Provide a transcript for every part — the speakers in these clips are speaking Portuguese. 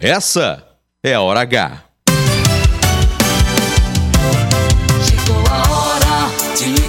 Essa é a hora H. Chegou a hora de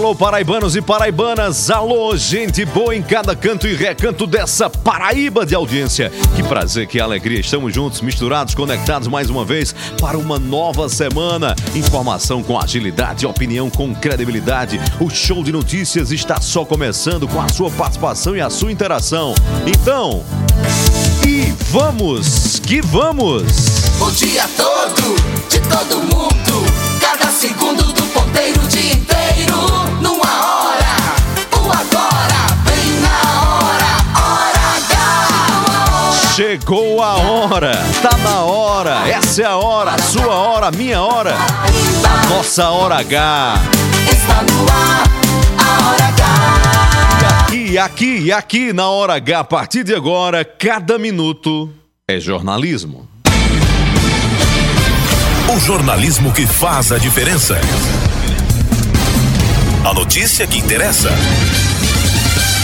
alô, paraibanos e paraibanas, alô, gente boa em cada canto e recanto dessa Paraíba de audiência. Que prazer, que alegria, estamos juntos, misturados, conectados mais uma vez para uma nova semana. Informação com agilidade, opinião com credibilidade. O show de notícias está só começando com a sua participação e a sua interação. Então, e vamos que vamos! O dia todo, de todo mundo. Chegou a hora, tá na hora, essa é a hora, a sua hora, a minha hora, a nossa hora H. Está no ar, a hora H. E aqui, e aqui na hora H, a partir de agora, cada minuto é jornalismo. O jornalismo que faz a diferença. A notícia que interessa.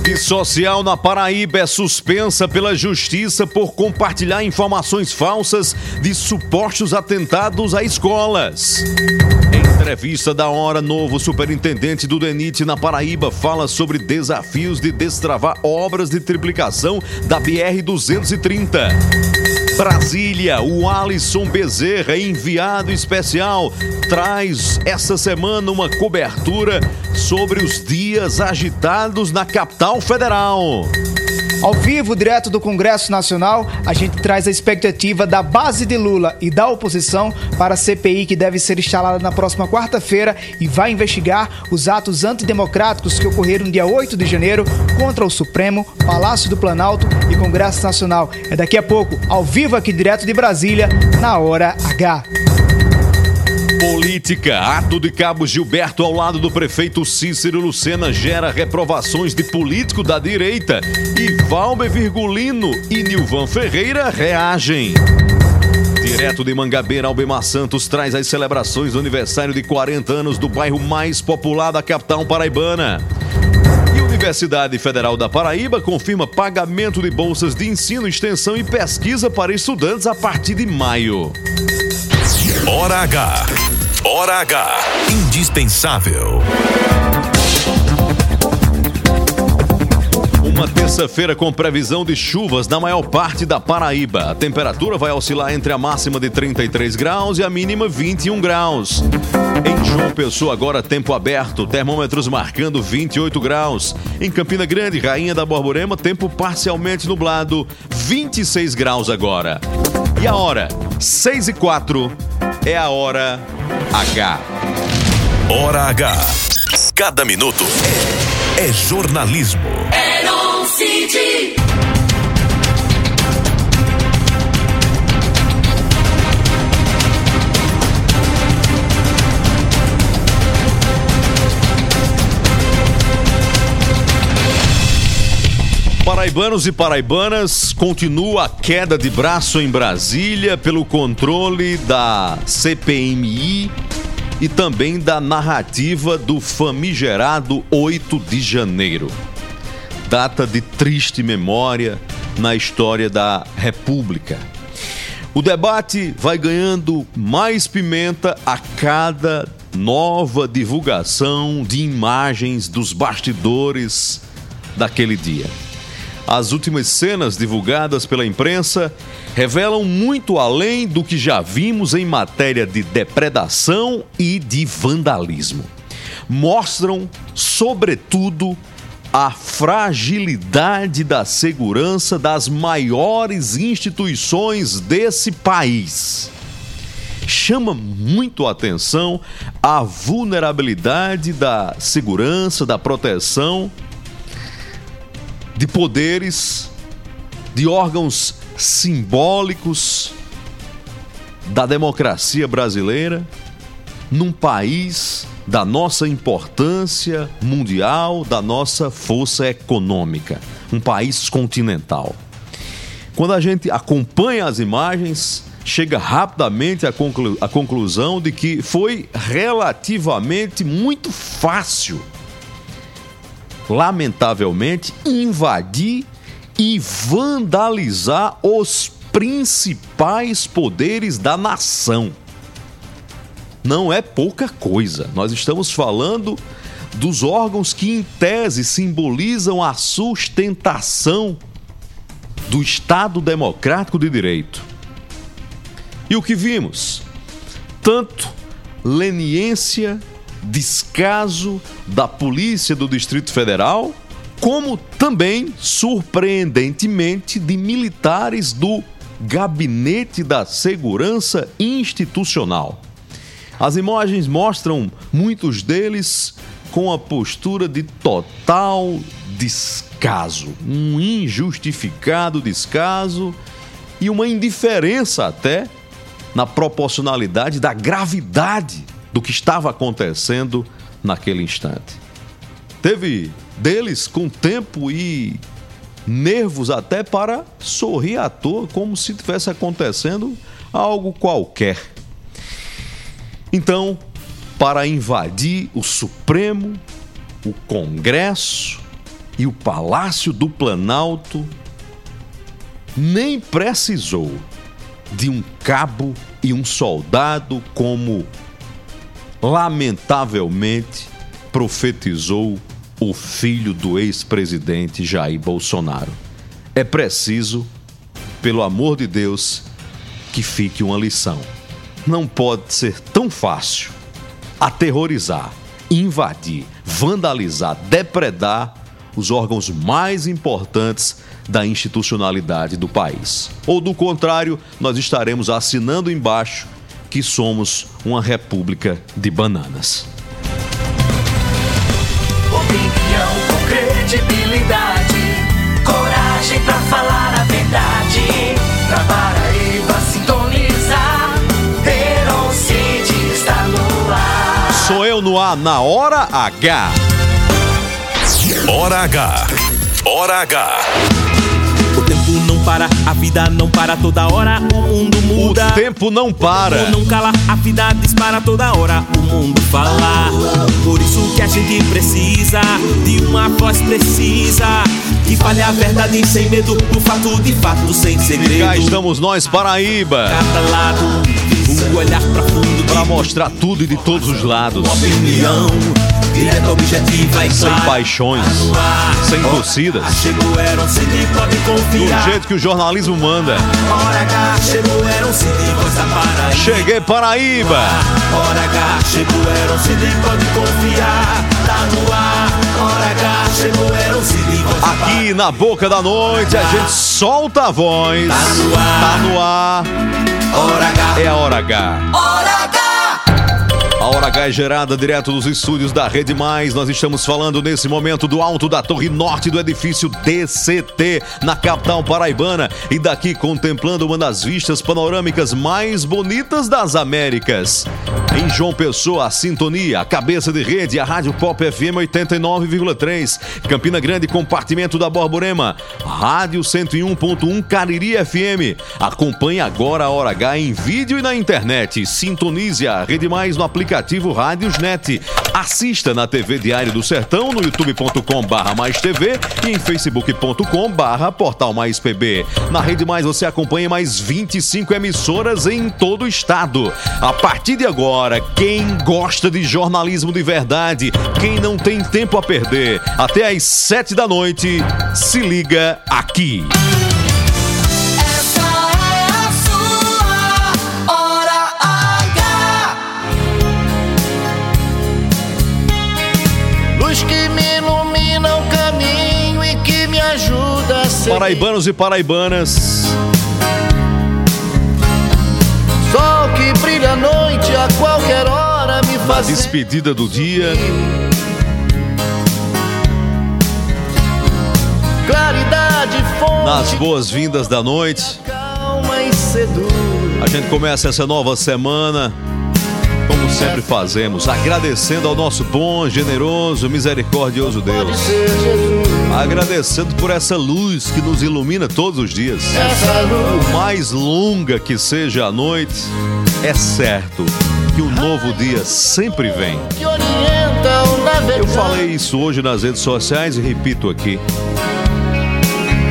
Rede social na Paraíba é suspensa pela justiça por compartilhar informações falsas de supostos atentados a escolas. Em entrevista da hora, novo superintendente do DENIT na Paraíba fala sobre desafios de destravar obras de triplicação da BR-230. Brasília, o Alisson Bezerra, enviado especial, traz essa semana uma cobertura sobre os dias agitados na capital federal. Ao vivo, direto do Congresso Nacional, a gente traz a expectativa da base de Lula e da oposição para a CPI que deve ser instalada na próxima quarta-feira e vai investigar os atos antidemocráticos que ocorreram no dia 8 de janeiro contra o Supremo, Palácio do Planalto e Congresso Nacional. É daqui a pouco, ao vivo aqui direto de Brasília, na Hora H. Política. Ato de Cabo Gilberto ao lado do prefeito Cícero Lucena gera reprovações de político da direita. E Valber Virgulino e Nilvan Ferreira reagem. Direto de Mangabeira, Albemar Santos traz as celebrações do aniversário de 40 anos do bairro mais popular da capital paraibana. E Universidade Federal da Paraíba confirma pagamento de bolsas de ensino, extensão e pesquisa para estudantes a partir de maio. Hora H. Hora H. Indispensável. Uma terça-feira com previsão de chuvas na maior parte da Paraíba. A temperatura vai oscilar entre a máxima de 33 graus e a mínima 21 graus. Em João Pessoa, agora tempo aberto, termômetros marcando 28 graus. Em Campina Grande, Rainha da Borborema, tempo parcialmente nublado, 26 graus agora. E a hora? 6 e 4 é a hora H. Hora H. Cada minuto é, é jornalismo. Eron Paraibanos e paraibanas, continua a queda de braço em Brasília pelo controle da CPMI e também da narrativa do famigerado 8 de janeiro. Data de triste memória na história da República. O debate vai ganhando mais pimenta a cada nova divulgação de imagens dos bastidores daquele dia. As últimas cenas divulgadas pela imprensa revelam muito além do que já vimos em matéria de depredação e de vandalismo. Mostram, sobretudo, a fragilidade da segurança das maiores instituições desse país. chama muito a atenção a vulnerabilidade da segurança, da proteção de poderes, de órgãos simbólicos da democracia brasileira num país da nossa importância mundial, da nossa força econômica, um país continental. Quando a gente acompanha as imagens, chega rapidamente à, conclu conclusão de que foi relativamente muito fácil, lamentavelmente, invadir e vandalizar os principais poderes da nação. Não é pouca coisa. Nós estamos falando dos órgãos que, em tese, simbolizam a sustentação do Estado Democrático de Direito. E o que vimos? Tanto leniência, descaso da Polícia do Distrito Federal, como também, surpreendentemente, de militares do Gabinete da Segurança Institucional. As imagens mostram muitos deles com a postura de total descaso, um injustificado descaso e uma indiferença até na proporcionalidade da gravidade do que estava acontecendo naquele instante. Teve deles com tempo e nervos até para sorrir à toa, como se tivesse acontecendo algo qualquer. Então, para invadir o Supremo, o Congresso e o Palácio do Planalto, nem precisou de um cabo e um soldado como lamentavelmente profetizou o filho do ex-presidente Jair Bolsonaro. É preciso, pelo amor de Deus, que fique uma lição. Não pode ser tão fácil aterrorizar, invadir, vandalizar, depredar os órgãos mais importantes da institucionalidade do país. Ou do contrário, nós estaremos assinando embaixo que somos uma república de bananas. Opinião com credibilidade, coragem pra falar a verdade. Pra Paraíba sintonizar, Heron City está no ar. Sou eu no ar na hora H. Hora H. Hora H. O não para, a vida não para toda hora, o mundo muda. O tempo não O para. tempo não cala, a vida dispara toda hora, o mundo fala. Por isso que a gente precisa de uma voz precisa que fale a verdade sem medo, do fato de fato sem segredo. Cá estamos nós, Paraíba, Cada lado, o olhar profundo para de mostrar tudo e de todos os lados. opinião direta, objetiva e Sem paixões, ar. sem torcidas. CD, pode Do jeito que o jornalismo manda. Paraíba. Cheguei, Paraíba. Hora H, chegou, era um CD, pode confiar. Tá no ar. Hora H, chegou, era um CD, Aqui na boca da noite a gente solta a voz. Tá no ar. Tá no ar. Hora H. É a hora H. Hora H! É gerada direto dos estúdios da Rede Mais. Nós estamos falando nesse momento do alto da torre norte do edifício DCT, na capital paraibana. E daqui contemplando uma das vistas panorâmicas mais bonitas das Américas. Em João Pessoa, a sintonia, a cabeça de rede, a Rádio Pop FM 89,3. Campina Grande, compartimento da Borborema. Rádio 101.1 Cariri FM. Acompanhe agora a Hora H em vídeo e na internet. Sintonize a Rede Mais no aplicativo Rádiosnet. Assista na TV Diário do Sertão, no youtube.com mais TV e em facebook.com portal mais PB. Na Rede Mais você acompanha mais 25 emissoras em todo o estado. A partir de agora, quem gosta de jornalismo de verdade, quem não tem tempo a perder, até às 7 da noite, se liga aqui. Paraibanos e paraibanas, Sol que brilha à noite a qualquer hora me Na faz despedida do dia, claridade, fonte nas boas-vindas da noite, calma e seduz. a gente começa essa nova semana, como sempre fazemos, agradecendo ao nosso bom, generoso, misericordioso Deus. Agradecendo por essa luz que nos ilumina todos os dias. Por mais longa que seja a noite, é certo que um novo dia sempre vem. Eu falei isso hoje nas redes sociais e repito aqui.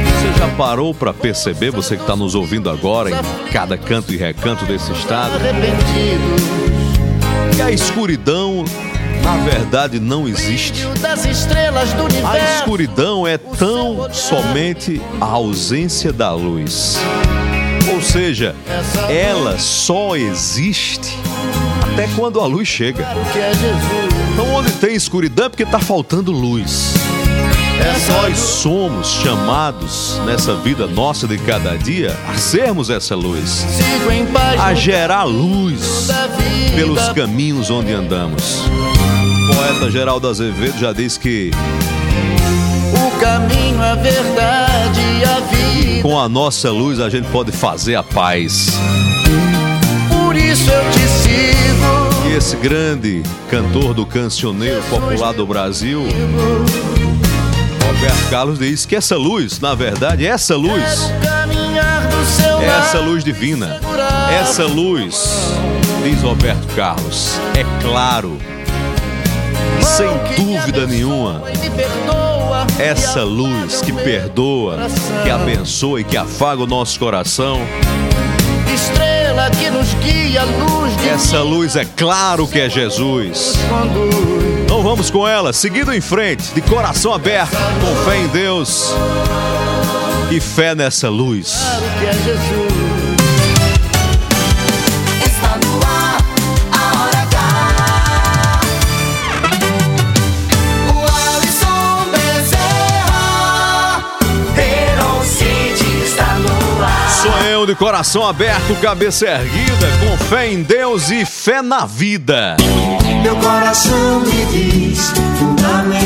Você já parou para perceber, você que está nos ouvindo agora, em cada canto e recanto desse estado, que a escuridão, na verdade, não existe? A escuridão é tão somente a ausência da luz. Ou seja, ela só existe até quando a luz chega. é. Então, onde tem escuridão é porque está faltando luz. Nós somos chamados nessa vida nossa de cada dia a sermos essa luz, a gerar luz pelos caminhos onde andamos. O poeta Geraldo Azevedo já diz que O caminho, a verdade e a vida. com a nossa luz a gente pode fazer a paz. Por isso eu te sigo. E esse grande cantor do cancioneiro popular do Brasil, Roberto Carlos, diz que essa luz, na verdade, essa luz, seu essa luz divina, essa luz, diz Roberto Carlos, é claro, sem dúvida nenhuma, essa luz que perdoa, que abençoa e que afaga o nosso coração, Estrela que nos guia, luz de essa luz é claro que é Jesus. Então vamos com ela, seguindo em frente, de coração aberto, com fé em Deus e fé nessa luz. Que é Jesus. De coração aberto, cabeça erguida, com fé em Deus e fé na vida. Meu coração me diz: fundamental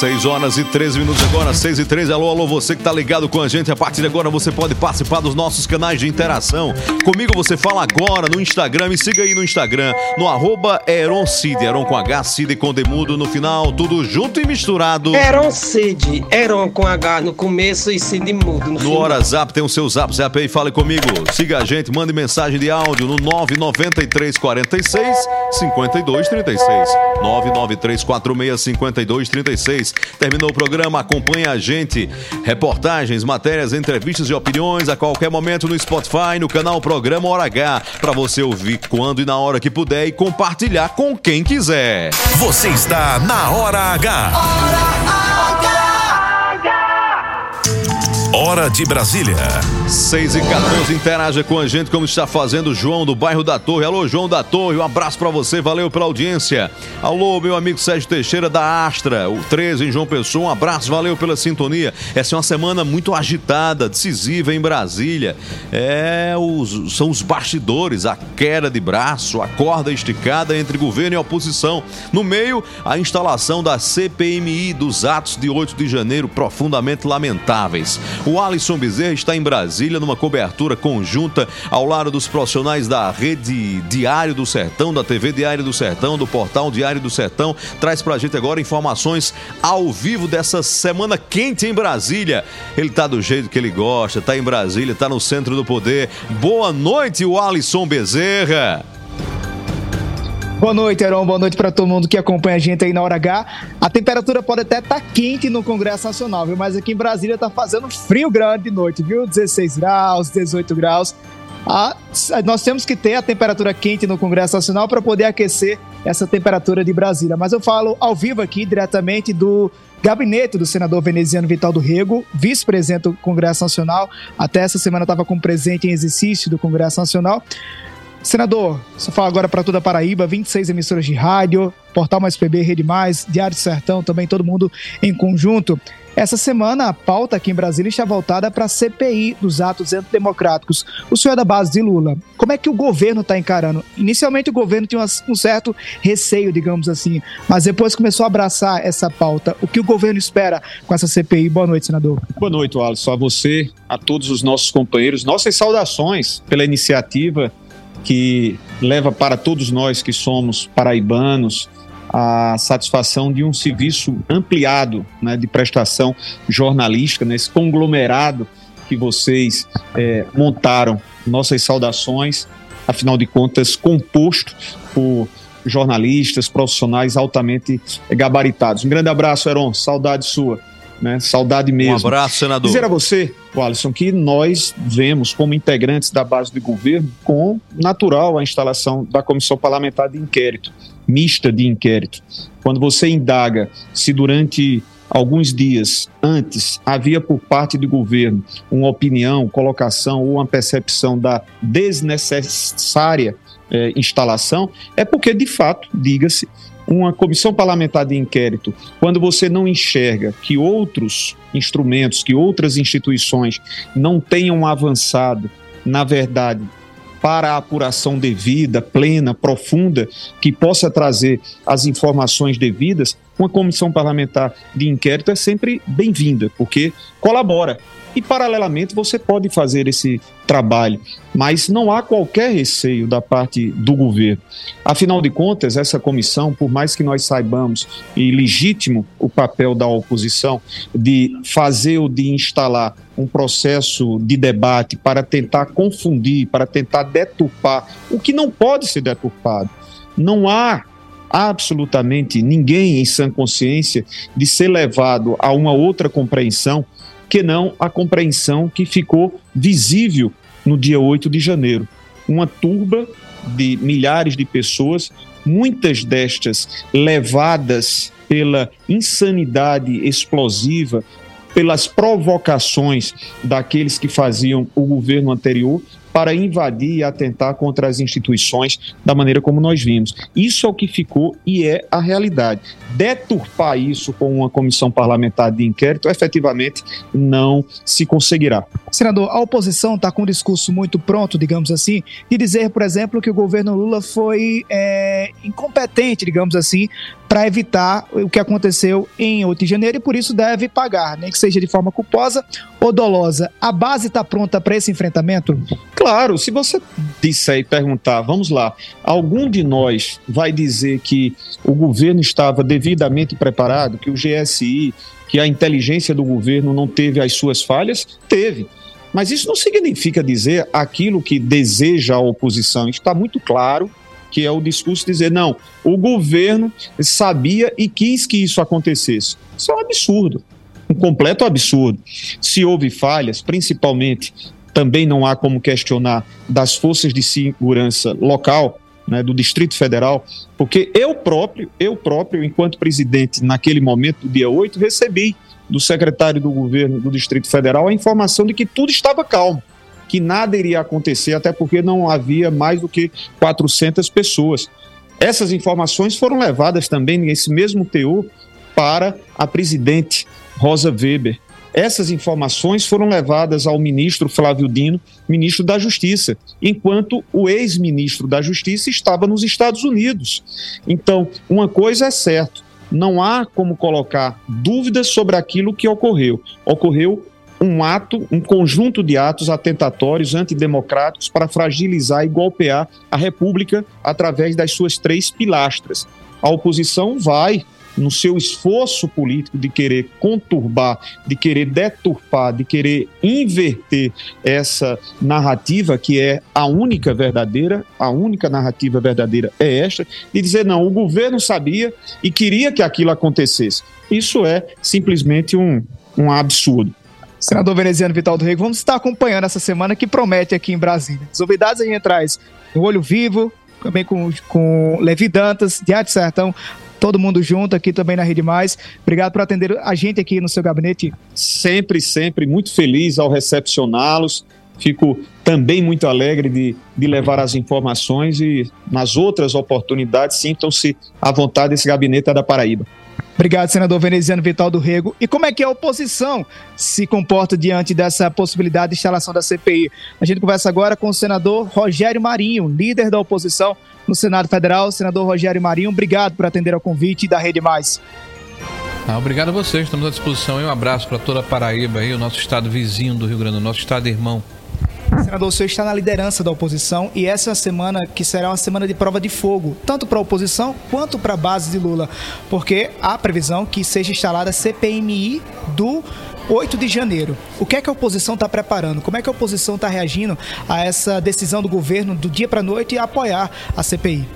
6 horas e 13 minutos agora, 6 e 13. Alô, alô, você que tá ligado com a gente. A partir de agora você pode participar dos nossos canais de interação. Comigo você fala agora no Instagram. Me siga aí no Instagram, no arroba Eron Cid. Eron com H, Cid com Demudo no final. Tudo junto e misturado. Eron Cid, Eron com H no começo e Cid mudo no, No final. WhatsApp tem o seu zap, zap aí, fale comigo. Siga a gente, mande mensagem de áudio no 993 46 52 36. 993 46 52 36. Terminou o programa, acompanhe a gente. Reportagens, matérias, entrevistas e opiniões a qualquer momento no Spotify, no canal Programa Hora H, para você ouvir quando e na hora que puder e compartilhar com quem quiser. Você está na Hora H. Hora de Brasília. 6 e 14, interaja com a gente como está fazendo o João do bairro da Torre. Alô, João da Torre, um abraço pra você, valeu pela audiência. Alô, meu amigo Sérgio Teixeira da Astra, o 13 em João Pessoa, um abraço, valeu pela sintonia. Essa é uma semana muito agitada, decisiva em Brasília. É, os, são os bastidores, a queda de braço, a corda esticada entre governo e oposição. No meio, a instalação da CPMI dos atos de 8 de janeiro, profundamente lamentáveis. O Alisson Bezerra está em Brasília numa cobertura conjunta ao lado dos profissionais da rede Diário do Sertão, da TV Diário do Sertão, do portal Diário do Sertão. Traz pra gente agora informações ao vivo dessa semana quente em Brasília. Ele tá do jeito que ele gosta, tá em Brasília, tá no centro do poder. Boa noite, o Alisson Bezerra. Boa noite, Heron. Boa noite para todo mundo que acompanha a gente aí na hora H. A temperatura pode até estar quente no Congresso Nacional, viu? Mas aqui em Brasília tá fazendo frio grande de noite, viu? 16 graus, 18 graus. Ah, nós temos que ter a temperatura quente no Congresso Nacional para poder aquecer essa temperatura de Brasília. Mas eu falo ao vivo aqui diretamente do gabinete do senador veneziano Vital do Rego, vice-presidente do Congresso Nacional. Até essa semana estava como presidente em exercício do Congresso Nacional. Senador, você fala agora para toda a Paraíba, 26 emissoras de rádio, Portal Mais PB, Rede Mais, Diário do Sertão, também todo mundo em conjunto. Essa semana, a pauta aqui em Brasília está voltada para a CPI dos atos antidemocráticos. O senhor é da base de Lula. Como é que o governo está encarando? Inicialmente, o governo tinha um certo receio, digamos assim, mas depois começou a abraçar essa pauta. O que o governo espera com essa CPI? Boa noite, senador. Boa noite, Alisson. A você, a todos os nossos companheiros, nossas saudações pela iniciativa que leva para todos nós que somos paraibanos a satisfação de um serviço ampliado né, de prestação jornalística, nesse conglomerado que vocês é, montaram. Nossas saudações, afinal de contas, composto por jornalistas, profissionais altamente gabaritados. Um grande abraço, Heron, saudade sua. Né? Saudade mesmo. Um abraço, senador. Dizer a você, Alisson, que nós vemos como integrantes da base do governo com natural a instalação da comissão parlamentar de inquérito, mista de inquérito. Quando você indaga se durante alguns dias antes havia por parte do governo uma opinião, colocação ou uma percepção da desnecessária eh, instalação, é porque, de fato, diga-se, uma comissão parlamentar de inquérito, quando você não enxerga que outros instrumentos, que outras instituições não tenham avançado, na verdade, para a apuração devida, plena, profunda, que possa trazer as informações devidas, uma comissão parlamentar de inquérito é sempre bem-vinda, porque colabora e, paralelamente, você pode fazer esse trabalho, mas não há qualquer receio da parte do governo. Afinal de contas, essa comissão, por mais que nós saibamos, e legítimo o papel da oposição, de fazer ou de instalar um processo de debate para tentar confundir, para tentar deturpar o que não pode ser deturpado. Não há absolutamente ninguém em sã consciência de ser levado a uma outra compreensão que não a compreensão que ficou visível no dia 8 de janeiro. Uma turba de milhares de pessoas, muitas destas levadas pela insanidade explosiva, pelas provocações daqueles que faziam o governo anterior, para invadir e atentar contra as instituições da maneira como nós vimos. Isso é o que ficou e é a realidade. Deturpar isso com uma comissão parlamentar de inquérito efetivamente não se conseguirá. Senador, a oposição está com um discurso muito pronto, digamos assim, de dizer, por exemplo, que o governo Lula foi é, incompetente, digamos assim, para evitar o que aconteceu em 8 de janeiro e por isso deve pagar, nem que seja de forma culposa ou dolosa. A base está pronta para esse enfrentamento? Claro, se você disser e perguntar, vamos lá, algum de nós vai dizer que o governo estava devidamente preparado, que o GSI, que a inteligência do governo não teve as suas falhas? Teve. Mas isso não significa dizer aquilo que deseja a oposição. Está muito claro que é o discurso dizer, não, o governo sabia e quis que isso acontecesse. Isso é um absurdo, um completo absurdo. Se houve falhas, principalmente também não há como questionar das forças de segurança local, né, do Distrito Federal, porque eu próprio, eu próprio, enquanto presidente, naquele momento, dia 8, recebi do secretário do governo do Distrito Federal a informação de que tudo estava calmo, que nada iria acontecer, até porque não havia mais do que 400 pessoas. Essas informações foram levadas também nesse mesmo teor para a presidente Rosa Weber, essas informações foram levadas ao ministro Flávio Dino, ministro da Justiça, enquanto o ex-ministro da Justiça estava nos Estados Unidos. Então, uma coisa é certa: não há como colocar dúvidas sobre aquilo que ocorreu. Ocorreu um ato, um conjunto de atos atentatórios antidemocráticos para fragilizar e golpear a República através das suas três pilastras. A oposição vai no seu esforço político de querer conturbar, de querer deturpar, de querer inverter essa narrativa que é a única verdadeira, a única narrativa verdadeira é esta, de dizer não, o governo sabia e queria que aquilo acontecesse. Isso é simplesmente um, um absurdo. Senador veneziano Vital do Rego, vamos estar acompanhando essa semana que promete aqui em Brasília. As novidades a gente no Olho Vivo, também com, com Levi Dantas, Diário Sertão, todo mundo junto aqui também na Rede Mais. Obrigado por atender a gente aqui no seu gabinete. Sempre, sempre muito feliz ao recepcioná-los. Fico também muito alegre de, de levar as informações e nas outras oportunidades sintam-se à vontade esse gabinete é da Paraíba. Obrigado, senador veneziano Vital do Rego. E como é que a oposição se comporta diante dessa possibilidade de instalação da CPI? A gente conversa agora com o senador Rogério Marinho, líder da oposição no Senado Federal. Senador Rogério Marinho, obrigado por atender ao convite da Rede Mais. Ah, obrigado a vocês, estamos à disposição. E um abraço para toda a Paraíba, aí, o nosso estado vizinho do Rio Grande do Norte, nosso estado irmão. Senador, o senhor está na liderança da oposição e essa é uma semana que será uma semana de prova de fogo, tanto para a oposição quanto para a base de Lula, porque há previsão que seja instalada a CPMI do 8 de janeiro. O que é que a oposição está preparando? Como é que a oposição está reagindo a essa decisão do governo do dia para a noite e apoiar a CPI?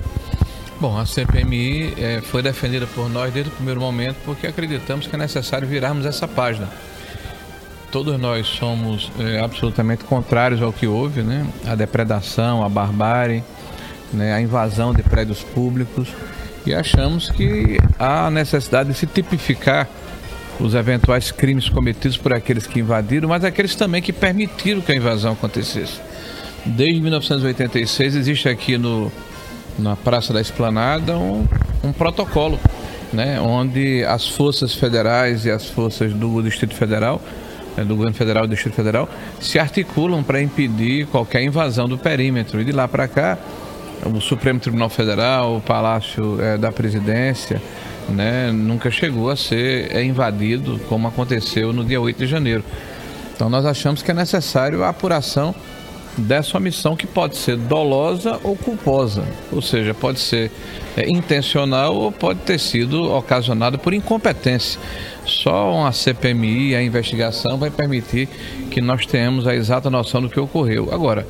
Bom, a CPMI é, foi defendida por nós desde o primeiro momento porque acreditamos que é necessário virarmos essa página todos nós somos é, absolutamente contrários ao que houve, né? A depredação, a barbárie, né? a invasão de prédios públicos e achamos que há necessidade de se tipificar os eventuais crimes cometidos por aqueles que invadiram, mas aqueles também que permitiram que a invasão acontecesse. Desde 1986 existe aqui no, na Praça da Esplanada um, um protocolo, né, onde as forças federais e as forças do Distrito Federal né, do governo federal e do Distrito Federal se articulam para impedir qualquer invasão do perímetro. E de lá para cá, o Supremo Tribunal Federal, o Palácio é, da Presidência, né, nunca chegou a ser é, invadido como aconteceu no dia 8 de janeiro. Então nós achamos que é necessário a apuração dessa omissão que pode ser dolosa ou culposa, ou seja, pode ser é, intencional ou pode ter sido ocasionada por incompetência. Só uma CPMI, a investigação, vai permitir que nós tenhamos a exata noção do que ocorreu. Agora,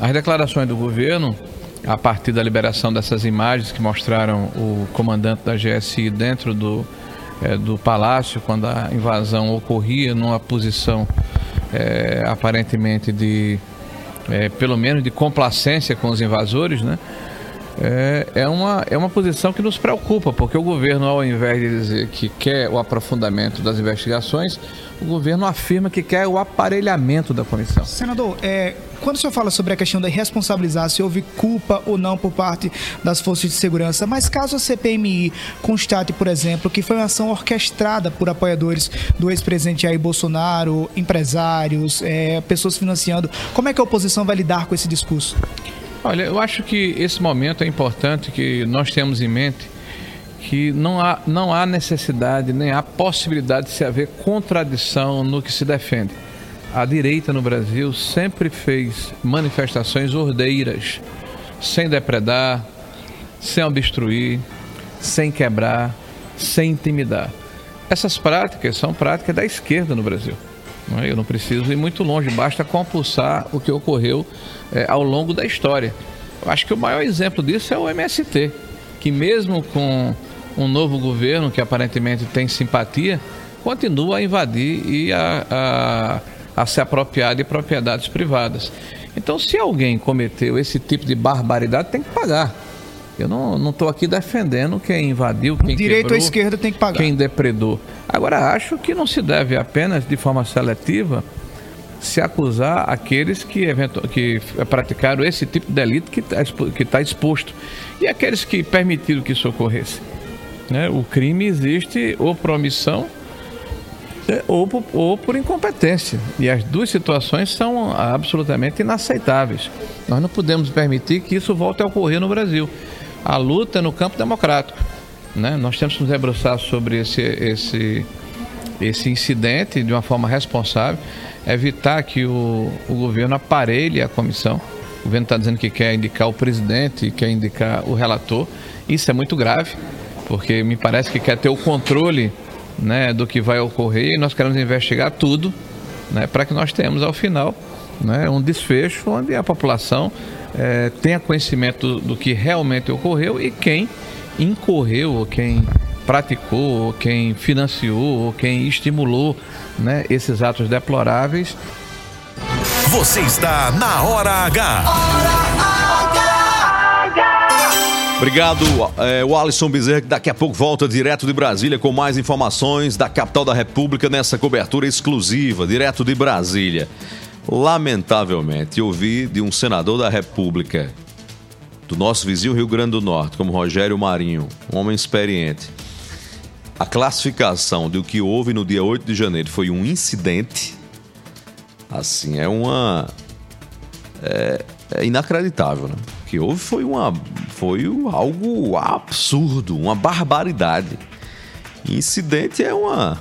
as declarações do governo, a partir da liberação dessas imagens que mostraram o comandante da GSI dentro do, é, do palácio, quando a invasão ocorria, numa posição é, aparentemente de, é, pelo menos, de complacência com os invasores, né? É, é, uma, é uma posição que nos preocupa, porque o governo, ao invés de dizer que quer o aprofundamento das investigações, o governo afirma que quer o aparelhamento da comissão. Senador, é, quando o senhor fala sobre a questão da responsabilizar se houve culpa ou não por parte das forças de segurança, mas caso a CPMI constate, por exemplo, que foi uma ação orquestrada por apoiadores do ex-presidente Jair Bolsonaro, empresários, é, pessoas financiando, como é que a oposição vai lidar com esse discurso? Olha, eu acho que esse momento é importante que nós temos em mente que não há, não há necessidade nem há possibilidade de se haver contradição no que se defende. A direita no Brasil sempre fez manifestações ordeiras, sem depredar, sem obstruir, sem quebrar, sem intimidar. Essas práticas são práticas da esquerda no Brasil. É? Eu não preciso ir muito longe, basta compulsar o que ocorreu é, ao longo da história. Eu acho que o maior exemplo disso é o MST, que mesmo com um novo governo que aparentemente tem simpatia, continua a invadir e a, a, a se apropriar de propriedades privadas. Então, se alguém cometeu esse tipo de barbaridade, tem que pagar. Eu não estou aqui defendendo quem invadiu, quem Direito quebrou, à esquerda tem que pagar. quem depredou. Agora, acho que não se deve apenas, de forma seletiva, se acusar aqueles que, que praticaram esse tipo de delito que está tá exposto. E aqueles que permitiram que isso ocorresse. Né? O crime existe ou por omissão né? ou por, ou por incompetência. E as duas situações são absolutamente inaceitáveis. Nós não podemos permitir que isso volte a ocorrer no Brasil a luta no campo democrático. Né? Nós temos que nos debruçar sobre esse, esse, esse incidente de uma forma responsável, evitar que o, o governo aparelhe a comissão. O governo está dizendo que quer indicar o presidente, quer indicar o relator. Isso é muito grave, porque me parece que quer ter o controle né, do que vai ocorrer e nós queremos investigar tudo né, para que nós tenhamos ao final né, um desfecho onde a população é, tenha conhecimento do, que realmente ocorreu e quem incorreu, ou quem praticou, ou quem financiou, ou quem estimulou né, esses atos deploráveis. Você está na Hora H. Hora H. Obrigado, é, o Alisson Bezerra, que daqui a pouco volta direto de Brasília com mais informações da capital da República nessa cobertura exclusiva, direto de Brasília. Lamentavelmente, ouvi de um senador da República do nosso vizinho Rio Grande do Norte, como Rogério Marinho, um homem experiente, a classificação do que houve no dia 8 de janeiro foi um incidente, assim, é uma. É, é inacreditável, né? O que houve foi, uma, foi algo absurdo, uma barbaridade. Incidente é uma.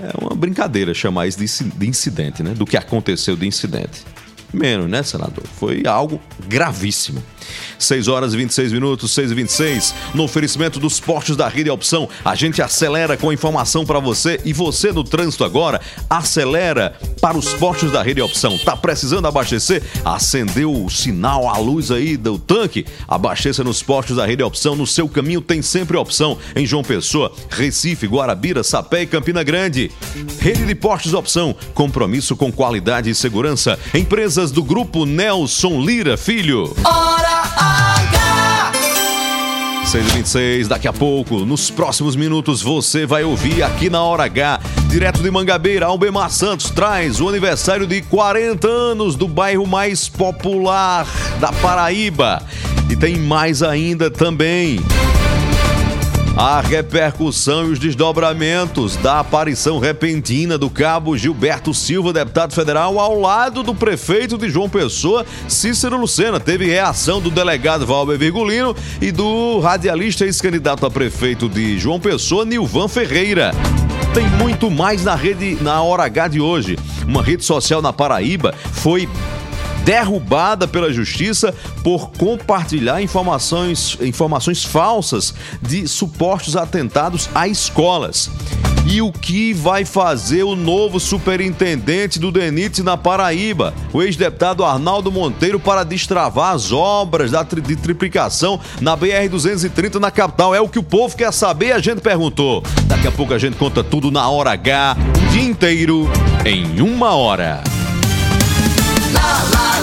É uma brincadeira chamar isso de inci- de incidente, né? Do que aconteceu de incidente. Menos, né, senador? Foi algo gravíssimo. 6 horas e 26 minutos, 6 e 26. No oferecimento dos postos da Rede Opção, a gente acelera com informação para você e você no trânsito agora, acelera para os postos da Rede Opção. Tá precisando abastecer? Acendeu o sinal, a luz aí do tanque? Abasteça nos postos da Rede Opção. No seu caminho tem sempre opção em João Pessoa, Recife, Guarabira, Sapé e Campina Grande. Rede de Postos Opção, compromisso com qualidade e segurança. Empresas do grupo Nelson Lira Filho. Hora! 6h26, daqui a pouco, nos próximos minutos, você vai ouvir aqui na Hora H, direto de Mangabeira, Albemar Santos traz o aniversário de 40 anos do bairro mais popular da Paraíba. E tem mais ainda também. A repercussão e os desdobramentos da aparição repentina do cabo Gilberto Silva, deputado federal, ao lado do prefeito de João Pessoa, Cícero Lucena. Teve reação do delegado Valber Virgulino e do radialista ex-candidato a prefeito de João Pessoa, Nilvan Ferreira. Tem muito mais na rede na hora H de hoje. Uma rede social na Paraíba foi derrubada pela justiça por compartilhar informações, informações falsas de supostos atentados a escolas. E o que vai fazer o novo superintendente do DENIT na Paraíba, o ex-deputado Arnaldo Monteiro, para destravar as obras da tri- de triplicação na BR-230 na capital? É o que o povo quer saber a gente perguntou. Daqui a pouco a gente conta tudo na hora H, o dia inteiro, em uma hora. Lá, lá,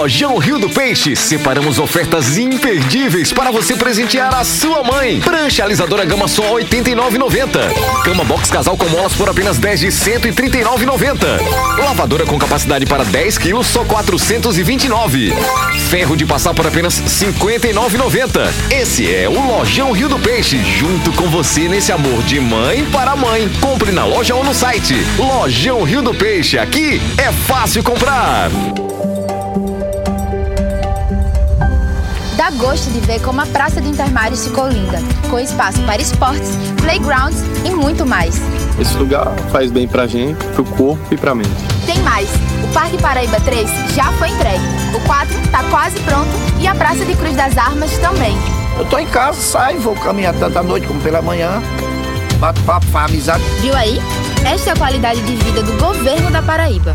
Lojão Rio do Peixe, separamos ofertas imperdíveis para você presentear a sua mãe. Prancha alisadora gama só R$ 89,90. Cama box casal com molas por apenas 10 de R$ 139,90. Lavadora com capacidade para 10 quilos só R$ 429. Ferro de passar por apenas R$ 59,90. Esse é o Lojão Rio do Peixe, junto com você nesse amor de mãe para mãe. Compre na loja ou no site. Lojão Rio do Peixe, aqui é fácil comprar. Gosto de ver como a Praça de Intermares ficou linda, com espaço para esportes, playgrounds e muito mais. Esse lugar faz bem pra gente, pro corpo e pra mente. Tem mais! O Parque Paraíba 3 já foi entregue, o 4 está quase pronto e a Praça de Cruz das Armas também. Eu tô em casa, saio, vou caminhar tanto à noite como pela manhã. Bato papo, faz amizade. Viu aí? Esta é a qualidade de vida do governo da Paraíba.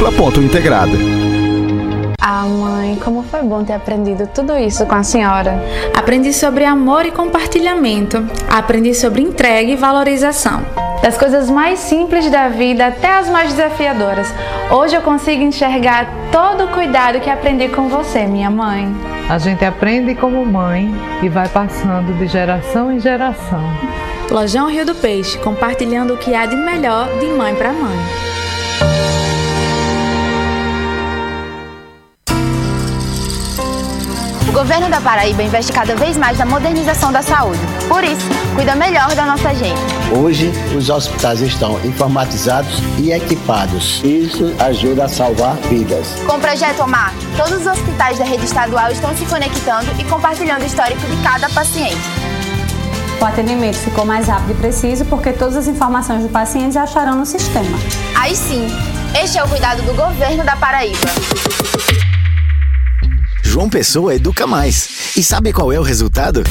múltipla.integrada. Ah, mãe, como foi bom ter aprendido tudo isso com a senhora. Aprendi sobre amor e compartilhamento. Aprendi sobre entrega e valorização. Das coisas mais simples da vida até as mais desafiadoras. Hoje eu consigo enxergar todo o cuidado que aprendi com você, minha mãe. A gente aprende como mãe e vai passando de geração em geração. Lojão Rio do Peixe, compartilhando o que há de melhor de mãe para mãe. Governo da Paraíba investe cada vez mais na modernização da saúde. Por isso, cuida melhor da nossa gente. Hoje, os hospitais estão informatizados e equipados. Isso ajuda a salvar vidas. Com o projeto OMAR, todos os hospitais da rede estadual estão se conectando e compartilhando o histórico de cada paciente. O atendimento ficou mais rápido e preciso porque todas as informações do paciente já estarão no sistema. Aí sim, este é o cuidado do governo da Paraíba. João Pessoa educa mais. E sabe qual é o resultado?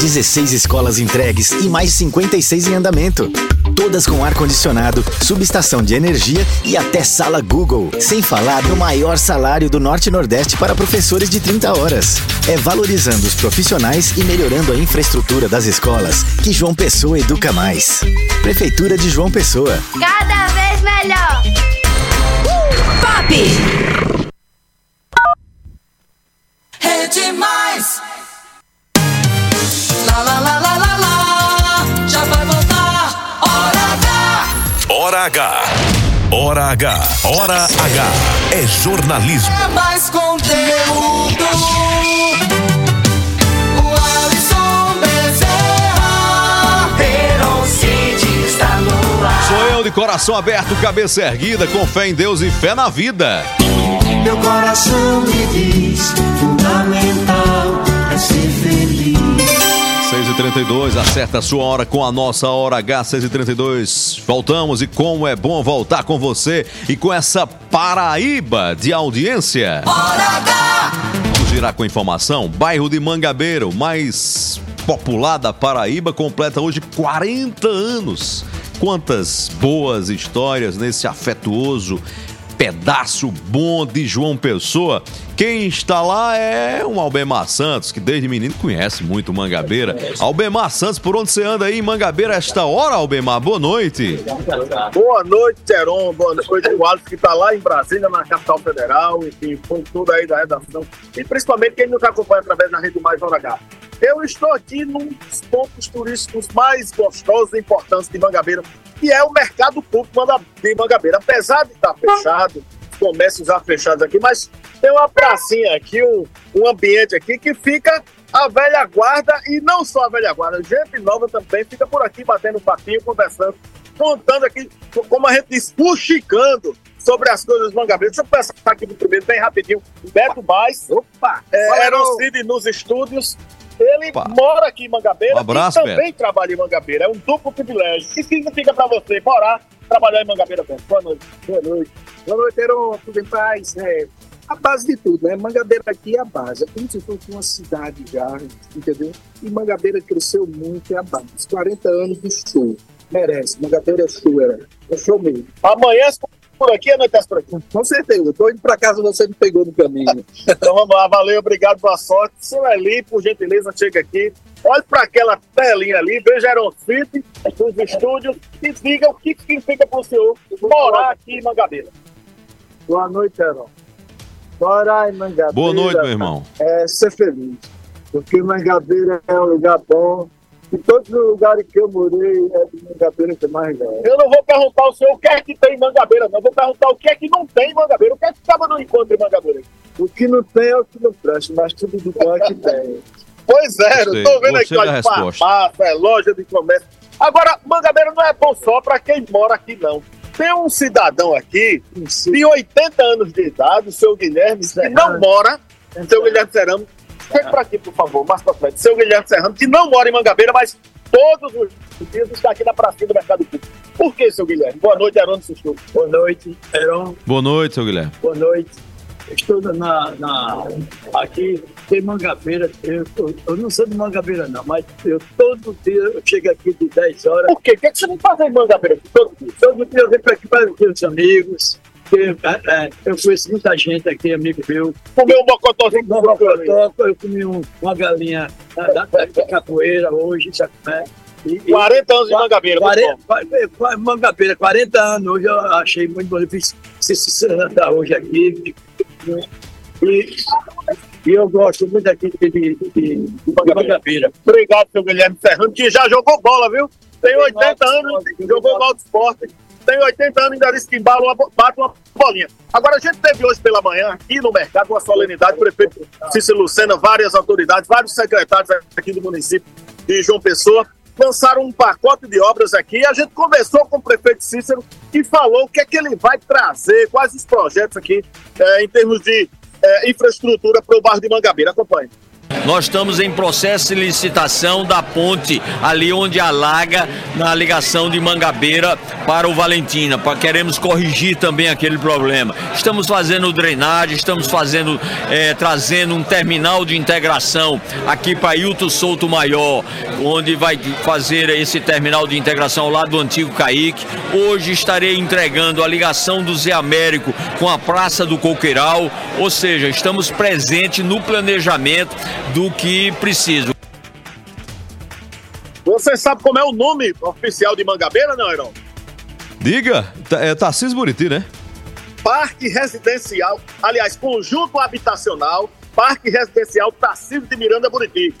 16 escolas entregues e mais 56 em andamento. Todas com ar-condicionado, subestação de energia e até sala Google. Sem falar no maior salário do Norte e Nordeste para professores de 30 horas. É valorizando os profissionais e melhorando a infraestrutura das escolas que João Pessoa educa mais. Prefeitura de João Pessoa. Cada vez melhor! Pop! É demais! Lá, lá, lá, lá, lá, lá, já vai voltar, hora H! Hora H. Hora H. Hora H. É jornalismo. É mais conteúdo! Sou eu de coração aberto, cabeça erguida, com fé em Deus e fé na vida. Meu coração me diz: fundamental é ser feliz. 6h32, acerta a sua hora com a nossa hora H 6h32. Voltamos e como é bom voltar com você e com essa Paraíba de audiência. Vamos girar com informação. Bairro de Mangabeira, o mais popular da Paraíba, completa hoje 40 anos. Quantas boas histórias nesse afetuoso pedaço bom de João Pessoa. Quem está lá é um Albemar Santos, que desde menino conhece muito Mangabeira. Albemar Santos, por onde você anda aí em Mangabeira esta hora, Albemar? Boa noite. Boa noite, Teron. Boa noite, o que está lá em Brasília, na capital federal, enfim, com tudo aí da redação. E principalmente quem nos acompanha através da Rede Mais Hora H. Eu estou aqui num dos pontos turísticos mais gostosos e importantes de Mangabeira, que é o mercado público de Mangabeira. Apesar de estar fechado, os comércios já fechados aqui, mas tem uma pracinha aqui, um, um ambiente aqui que fica a velha guarda e não só a velha guarda, gente nova também fica por aqui batendo papinho, conversando, contando aqui, como a gente diz, fuxicando sobre as coisas mangabeiras. Deixa eu passar aqui no primeiro, bem rapidinho. Beto Baez, opa, é, Erocide nos estúdios. Ele mora aqui em Mangabeira Um abraço, e também trabalha em Mangabeira. É um duplo privilégio. O que significa pra você morar, trabalhar em Mangabeira, Beto? Boa noite. Boa noite. Boa noite, Heron. Tudo em paz? É, a base de tudo, né? Mangabeira aqui é a base. É como se fosse uma cidade já, entendeu? E Mangabeira cresceu muito, é a base. 40 anos de show. Merece. Mangabeira é show, é, é show mesmo. Amanhã por aqui, anoitece por aqui. Com certeza. Eu tô indo pra casa, você me pegou no caminho. Então vamos lá, valeu, obrigado, boa sorte. Sueli, por gentileza, chega aqui. Olhe para aquela telinha ali, veja Aeron City, os estúdios, e diga o que significa para o senhor morar aqui em Mangabeira. Boa noite, Heron. Morar em Mangabeira. Boa noite, meu irmão. É ser feliz. Porque Mangabeira é um lugar bom. E todos os lugares que eu morei é de Mangabeira que mais legal. Eu não vou perguntar ao senhor o que é que tem em Mangabeira, não. Eu vou perguntar o que é que não tem em Mangabeira. O que é que estava no encontro em Mangabeira? O que não tem é o que não presta, mas tudo do bom é que tem. Pois é, eu Gostei, tô vendo aqui, gostei da olha, resposta. farmácia, é loja de comércio. Agora, Mangabeira não é bom só para quem mora aqui, não. Tem um cidadão aqui de 80 anos de idade, o seu Guilherme, que não mora, seu Guilherme Serrano, chega para aqui, por favor, mais pra frente. Seu Guilherme Serrano, que não mora em Mangabeira, mas todos os dias está aqui na pracinha do Mercado Público. Por que, seu Guilherme? Boa noite, Heron. Boa noite, Heron. Boa noite, seu Guilherme. Boa noite. Estou na, na, aqui em Mangabeira. Eu, eu, eu não sou de Mangabeira, não, mas eu todo dia eu chego aqui de 10 horas. Por quê? O que, é que você não faz em Mangabeira todo dia? Todo dia eu venho para aqui para ver os amigos. Eu, é, é, eu conheço muita gente aqui, amigo meu. Comeu um bocotózinho com brócolis? Eu comi um- uma galinha da, da, da capoeira hoje, sabe? né? E- e- 40 anos de Mangabeira, muito 40, qua- qua- Mangabeira, 40 anos. Hoje eu achei muito bom. Eu fiz 60 hoje aqui. E, e eu gosto muito aqui de, de, de, de Mangabeira. Obrigado, seu Guilherme Serrano, que já jogou bola, viu? Tem 80 anos, jogou bola de esporte. Tem 80 anos e ainda diz que embala bate uma bolinha. Agora, a gente teve hoje pela manhã, aqui no mercado, uma solenidade, o prefeito Cícero Lucena, várias autoridades, vários secretários aqui do município de João Pessoa, lançaram um pacote de obras aqui. A gente conversou com o prefeito Cícero e falou o que é que ele vai trazer, quais os projetos aqui eh, em termos de eh, infraestrutura para o bairro de Mangabeira. Acompanhe. Nós estamos em processo de licitação da ponte ali onde alaga na ligação de Mangabeira para o Valentina. Pra, queremos corrigir também aquele problema. Estamos fazendo drenagem, estamos fazendo, eh, trazendo um terminal de integração aqui para Hilton Souto Maior, onde vai fazer esse terminal de integração ao lado do antigo Caique. Hoje estarei entregando a ligação do Zé Américo com a Praça do Coqueiral, ou seja, estamos presentes no planejamento do que precisa. Você sabe como é o nome oficial de Mangabeira, não, Heron? Diga, tá- é Tarcísio Buriti, né? Parque Residencial, aliás, Conjunto Habitacional, Parque Residencial Tarcísio de Miranda Buriti,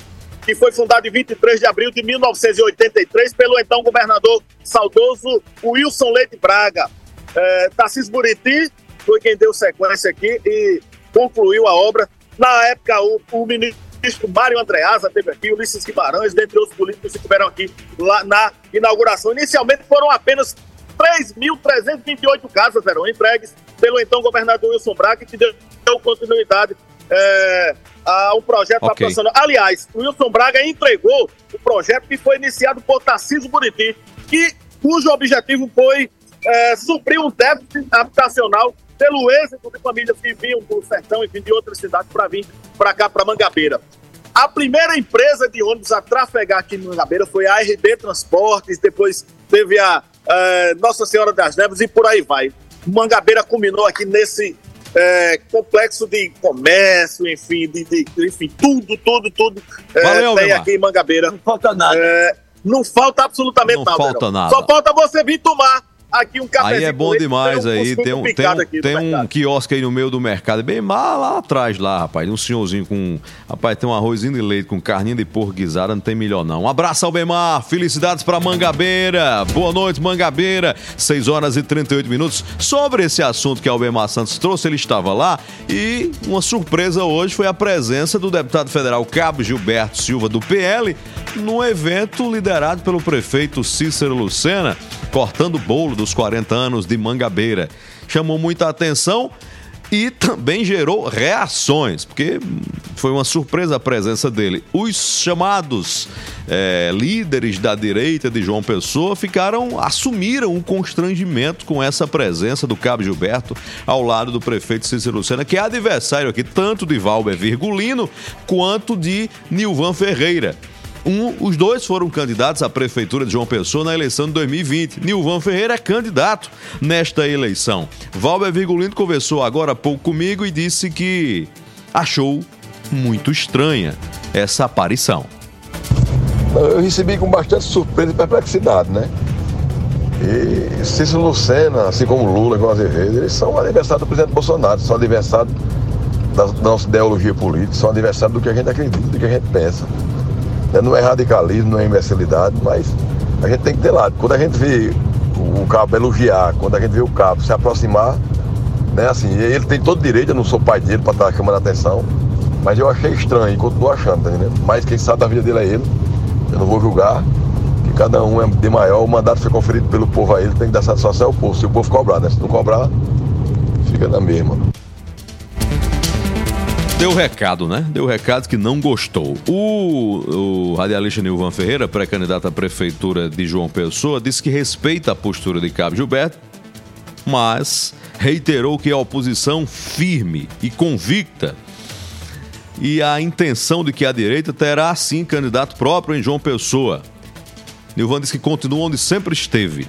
que foi fundado em 23 de abril de 1983 pelo então governador saudoso Wilson Leite Braga. É, Tarcísio Buriti foi quem deu sequência aqui e concluiu a obra. Na época, o, o ministro Mário Andreasa esteve aqui, Ulisses Guimarães, dentre outros políticos que estiveram aqui lá na inauguração. Inicialmente foram apenas 3.328 casas eram entregues pelo então governador Wilson Braga, que deu continuidade é, a um projeto Ok. habitacional. Aliás, o Wilson Braga entregou o projeto que foi iniciado por Tarcísio Buriti, que, cujo objetivo foi é, suprir um déficit habitacional pelo êxito de famílias que vinham do sertão e de outras cidades para vir para cá, para Mangabeira. A primeira empresa de ônibus a trafegar aqui em Mangabeira foi a RB Transportes, depois teve a eh, Nossa Senhora das Neves e por aí vai. Mangabeira culminou aqui nesse eh, complexo de comércio, enfim, de, de- enfim, tudo, tudo, tudo eh, Valeu, tem aqui em Mangabeira. Não falta nada. não falta absolutamente Não nada. falta nada. Só falta você vir tomar aqui um cafezinho. Aí é bom demais um aí. Tem um, tem um, no tem um mercado. quiosque aí no meio do mercado, bem lá, lá atrás lá, rapaz. Um senhorzinho com. Rapaz, tem um arrozinho de leite com carninha de porco guisada, não tem melhor não. Um abraço ao Bemar, felicidades pra Mangabeira. Boa noite, Mangabeira. 6 horas e 38 minutos. Sobre esse assunto que Albemar Santos trouxe, ele estava lá e uma surpresa hoje foi a presença do deputado federal Cabo Gilberto Silva do PL num evento liderado pelo prefeito Cícero Lucena, cortando o bolo dos 40 anos de Mangabeira. Chamou muita atenção e também gerou reações, porque foi uma surpresa a presença dele. Os chamados eh, líderes da direita de João Pessoa ficaram, assumiram um constrangimento com essa presença do Cabo Gilberto ao lado do prefeito Cícero Lucena, que é adversário aqui tanto de Valber Virgulino quanto de Nilvan Ferreira. Um, os dois foram candidatos à Prefeitura de João Pessoa na eleição de 2020. Nilvan Ferreira é candidato nesta eleição. Valber Virgulino conversou agora há pouco comigo e disse que achou muito estranha essa aparição. Eu recebi com bastante surpresa e perplexidade, né? E Cícero Lucena, assim como Lula, igual Azevedo, eles são adversários do presidente Bolsonaro, são adversários da nossa ideologia política, são adversários do que a gente acredita, do que a gente pensa. Né? Não é radicalismo, não é imbecilidade, mas a gente tem que ter lado. Quando a gente vê o cabo elogiar, quando a gente vê o cabo se aproximar, né, assim, ele tem todo direito, eu não sou pai dele para estar chamando atenção, mas eu achei estranho e continuo achando, entendendo? Mas quem sabe da vida dele é ele, eu não vou julgar, que cada um é de maior, o mandato foi conferido pelo povo a ele, tem que dar satisfação ao povo, se o povo cobrar, né? Se não cobrar, fica na mesma. Deu recado, né? Deu recado que não gostou. O, o radialista Nilvan Ferreira, pré-candidato à prefeitura de João Pessoa, disse que respeita a postura de Cabo Gilberto, mas reiterou que a oposição firme e convicta e a intenção de que a direita terá sim candidato próprio em João Pessoa. Nilvan disse que continua onde sempre esteve.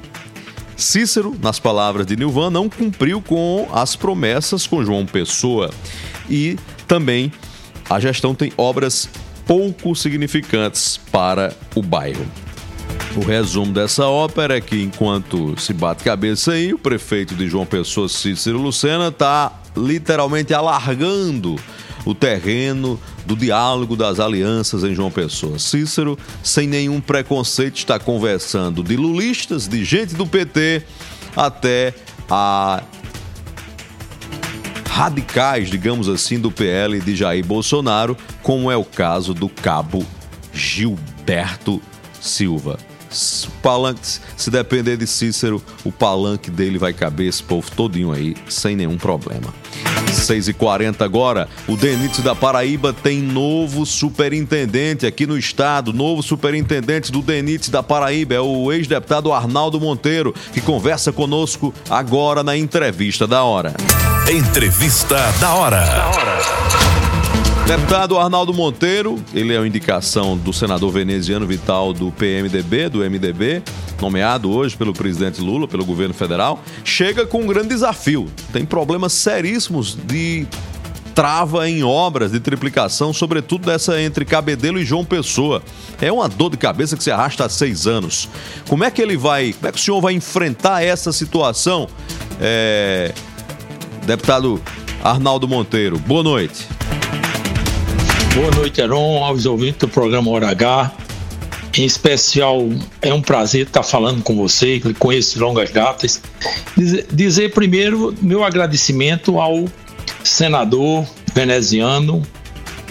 Cícero, nas palavras de Nilvan, não cumpriu com as promessas com João Pessoa. E também a gestão tem obras pouco significantes para o bairro. O resumo dessa ópera é que, enquanto se bate cabeça aí, o prefeito de João Pessoa, Cícero Lucena, está literalmente alargando o terreno do diálogo das alianças em João Pessoa. Cícero, sem nenhum preconceito, está conversando de lulistas, de gente do PT, até a radicais, digamos assim, do PL de Jair Bolsonaro, como é o caso do cabo Gilberto Silva. Palanque, se depender de Cícero, o palanque dele vai caber esse povo todinho aí, sem nenhum problema. 6h40 agora, o DENIT da Paraíba tem novo superintendente aqui no estado, novo superintendente do DENIT da Paraíba, é o ex-deputado Arnaldo Monteiro, que conversa conosco agora na entrevista da hora. Entrevista da hora. Da hora. Deputado Arnaldo Monteiro, ele é uma indicação do senador veneziano Vital do PMDB, do MDB, nomeado hoje pelo presidente Lula, pelo governo federal, chega com um grande desafio. Tem problemas seríssimos de trava em obras de triplicação, sobretudo dessa entre Cabedelo e João Pessoa. É uma dor de cabeça que se arrasta há seis anos. Como é que ele vai, como é que o senhor vai enfrentar essa situação? É... Deputado Arnaldo Monteiro, boa noite. Boa noite, Heron, aos ouvintes do programa Hora H. Em especial, é um prazer estar falando com você, que conheço longas datas. Dizer, dizer primeiro meu agradecimento ao senador veneziano,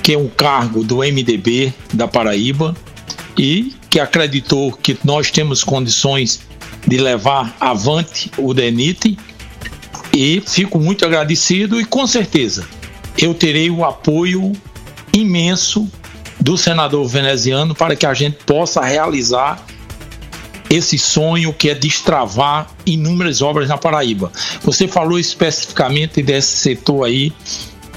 que é um cargo do MDB da Paraíba e que acreditou que nós temos condições de levar avante o DENIT e fico muito agradecido e com certeza eu terei o apoio imenso do senador veneziano para que a gente possa realizar esse sonho que é destravar inúmeras obras na Paraíba. Você falou especificamente desse setor aí,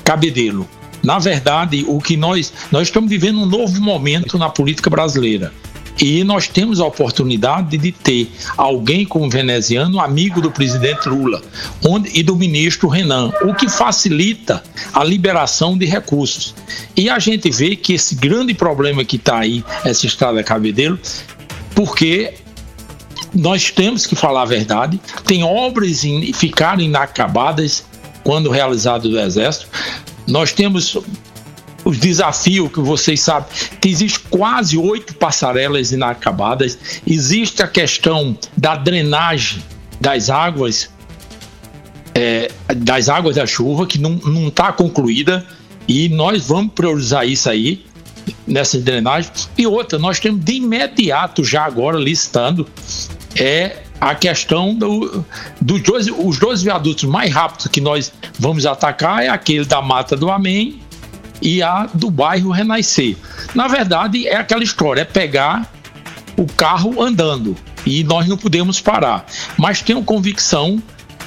Cabedelo. Na verdade, o que nós nós estamos vivendo um novo momento na política brasileira. E nós temos a oportunidade de ter alguém como veneziano, amigo do presidente Lula onde, e do ministro Renan, o que facilita a liberação de recursos. E a gente vê que esse grande problema que está aí, essa estrada Cabedelo, porque nós temos que falar a verdade, tem obras que ficaram inacabadas quando realizado do Exército. Nós temos os desafios que vocês sabem, que existe quase oito passarelas inacabadas, existe a questão da drenagem das águas, é, das águas da chuva, que não está concluída, e nós vamos priorizar isso aí, nessa drenagem. E outra, nós temos de imediato, já agora listando, é a questão do, dos dois, os dois viadutos mais rápidos que nós vamos atacar é aquele da Mata do Amém e a do bairro Renascer. Na verdade, é aquela história, é pegar o carro andando e nós não podemos parar. Mas tenho convicção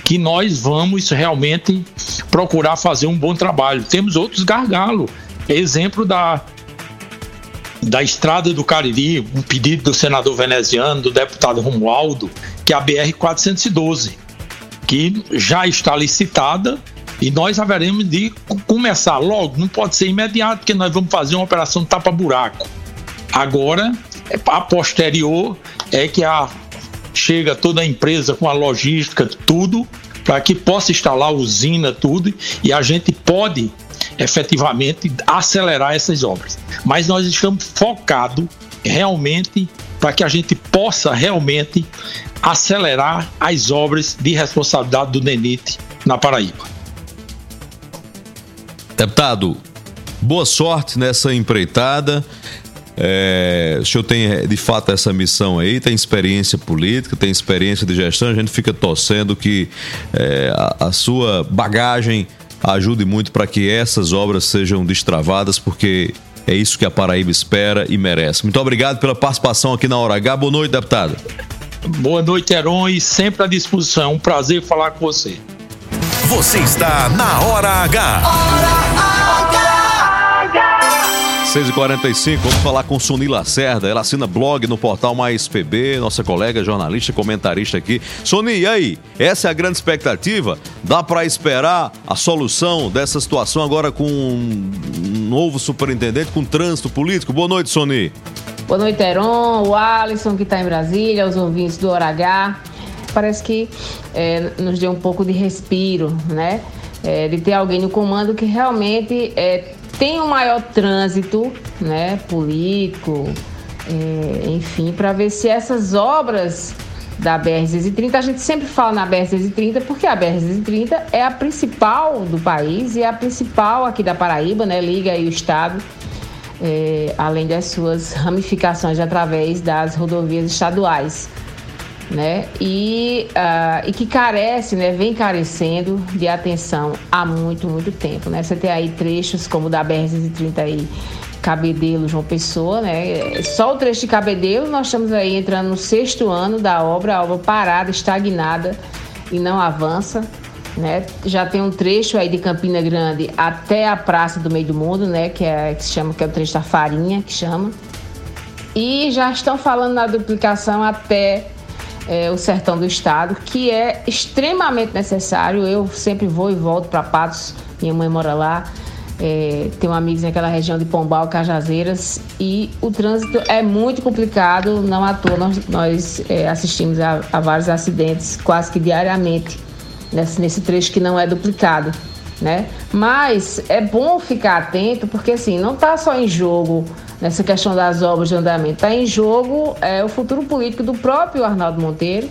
que nós vamos realmente procurar fazer um bom trabalho. Temos outros gargalos. Exemplo da da estrada do Cariri, um pedido do senador veneziano, do deputado Romualdo, que é a BR 412, que já está licitada e nós haveremos de começar logo, não pode ser imediato, porque nós vamos fazer uma operação tapa-buraco. Agora, a posterior é que a, chega toda a empresa com a logística, tudo, para que possa instalar usina, tudo, e a gente pode efetivamente acelerar essas obras. Mas nós estamos focados realmente para que a gente possa realmente acelerar as obras de responsabilidade do DENIT na Paraíba. Deputado, boa sorte nessa empreitada. É, o senhor tem de fato essa missão aí, tem experiência política, tem experiência de gestão, a gente fica torcendo que é, a, a, sua bagagem ajude muito para que essas obras sejam destravadas, porque é isso que a Paraíba espera e merece. Muito obrigado pela participação aqui na Hora H. Boa noite, deputado. Boa noite, Heron, e sempre à disposição. Um prazer falar com você. Você está na Hora H. Hora H. 6h45, vamos falar com Suni Lacerda. Ela assina blog no portal Mais PB, nossa colega jornalista, comentarista aqui. Suni, e aí? Essa é a grande expectativa? Dá para esperar a solução dessa situação agora com um novo superintendente, com trânsito político? Boa noite, Soni. Boa noite, Heron, o Alisson que está em Brasília, os ouvintes do Hora H parece que é, nos deu um pouco de respiro, né? É, de ter alguém no comando que realmente é, tem um maior trânsito, né, político, é, enfim, para ver se essas obras da BR-230. A gente sempre fala na BR-230 porque a BR-230 é a principal do país e é a principal aqui da Paraíba, né? Liga aí o estado, é, além das suas ramificações através das rodovias estaduais. Né? E, uh, e que carece, né? vem carecendo de atenção há muito, muito tempo. Né? Você tem aí trechos como o da BR-230 aí, Cabedelo, João Pessoa, né? Só o trecho de Cabedelo, nós estamos aí entrando no sexto ano da obra, a obra parada, estagnada e não avança. Né? Já tem um trecho aí de Campina Grande até a Praça do Meio do Mundo, né? Que, é, que se chama, que é o trecho da farinha, que chama. E já estão falando na duplicação até é, o sertão do estado, que é extremamente necessário. Eu sempre vou e volto para Patos, minha mãe mora lá. É, tenho amigos naquela região de Pombal, Cajazeiras, e o trânsito é muito complicado, não à toa nós, nós é, assistimos a, a, vários acidentes quase que diariamente nesse, nesse trecho que não é duplicado. Né? Mas é bom ficar atento porque assim não está só em jogo nessa questão das obras de andamento, está em jogo é, o futuro político do próprio Arnaldo Monteiro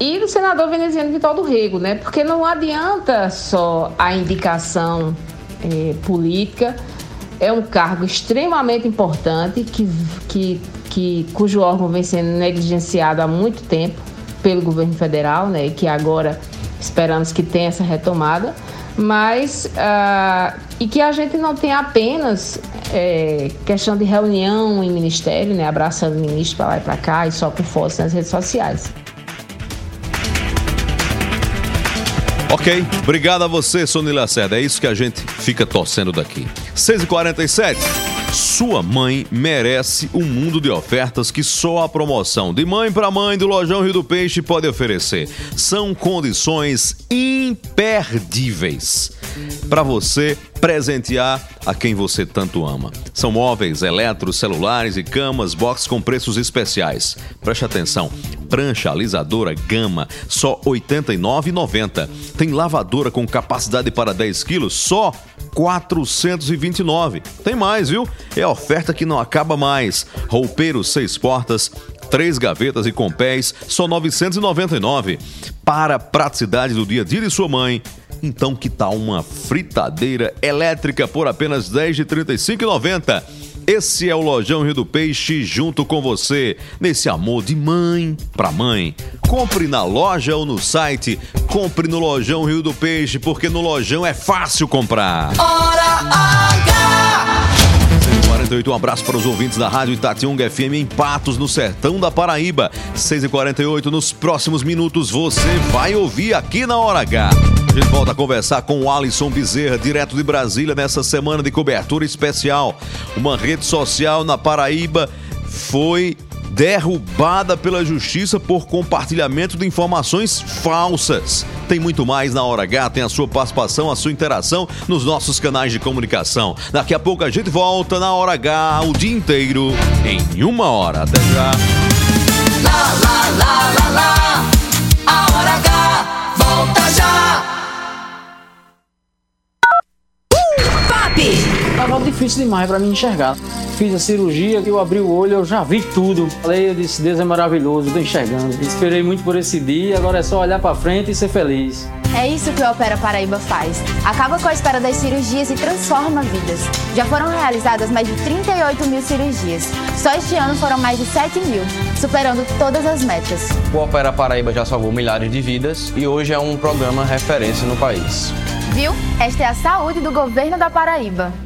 e do senador veneziano Vital do Rego, né? Porque não adianta só a indicação é, política, é um cargo extremamente importante que, que, que, cujo órgão vem sendo negligenciado há muito tempo pelo governo federal, né, e que agora esperamos que tenha essa retomada, mas uh, e que a gente não tem apenas é, questão de reunião em ministério, né, abraçando o ministro para lá e para cá e só com fotos nas redes sociais. Ok, obrigado a você, Sony Lacerda. É isso que a gente fica torcendo daqui. 6h47. Sua mãe merece um mundo de ofertas que só a promoção de mãe para mãe do Lojão Rio do Peixe pode oferecer. São condições imperdíveis para você presentear a quem você tanto ama. São móveis, eletros, celulares e camas, box com preços especiais. Preste atenção. Prancha alisadora Gama, só R$ 89,90. Tem lavadora com capacidade para 10 quilos, só 429. Tem mais, viu? É a oferta que não acaba mais. Roupeiro seis portas, três gavetas e com pés, só 999. Para a praticidade do dia a dia de sua mãe, então que tal uma fritadeira elétrica por apenas R$ 10 de 35,90? Esse é o Lojão Rio do Peixe junto com você, nesse amor de mãe para mãe. Compre na loja ou no site, compre no Lojão Rio do Peixe, porque no Lojão é fácil comprar. Hora! 48, um abraço para os ouvintes da Rádio Itatiunga FM em Patos, no sertão da Paraíba. 6h48, nos próximos minutos você vai ouvir aqui na Hora H. A gente volta a conversar com o Alisson Bezerra, direto de Brasília, nessa semana de cobertura especial. Uma rede social na Paraíba foi derrubada pela justiça por compartilhamento de informações falsas. Tem muito mais na Hora H, tem a sua participação, a sua interação nos nossos canais de comunicação. Daqui a pouco a gente volta na Hora H o dia inteiro em uma hora. Até já. Lá, lá, lá, lá, lá. A Hora H volta já. Uh! Tava difícil demais para mim enxergar fiz a cirurgia, eu abri o olho, eu já vi tudo. Falei, eu disse, Deus é maravilhoso, tô enxergando. Esperei muito por esse dia, agora é só olhar para frente e ser feliz. É isso que o Opera Paraíba faz. Acaba com a espera das cirurgias e transforma vidas. Já foram realizadas mais de 38 mil cirurgias. Só este ano foram mais de 7 mil, superando todas as metas. O Opera Paraíba já salvou milhares de vidas e hoje é um programa referência no país. Viu? Esta é a saúde do governo da Paraíba.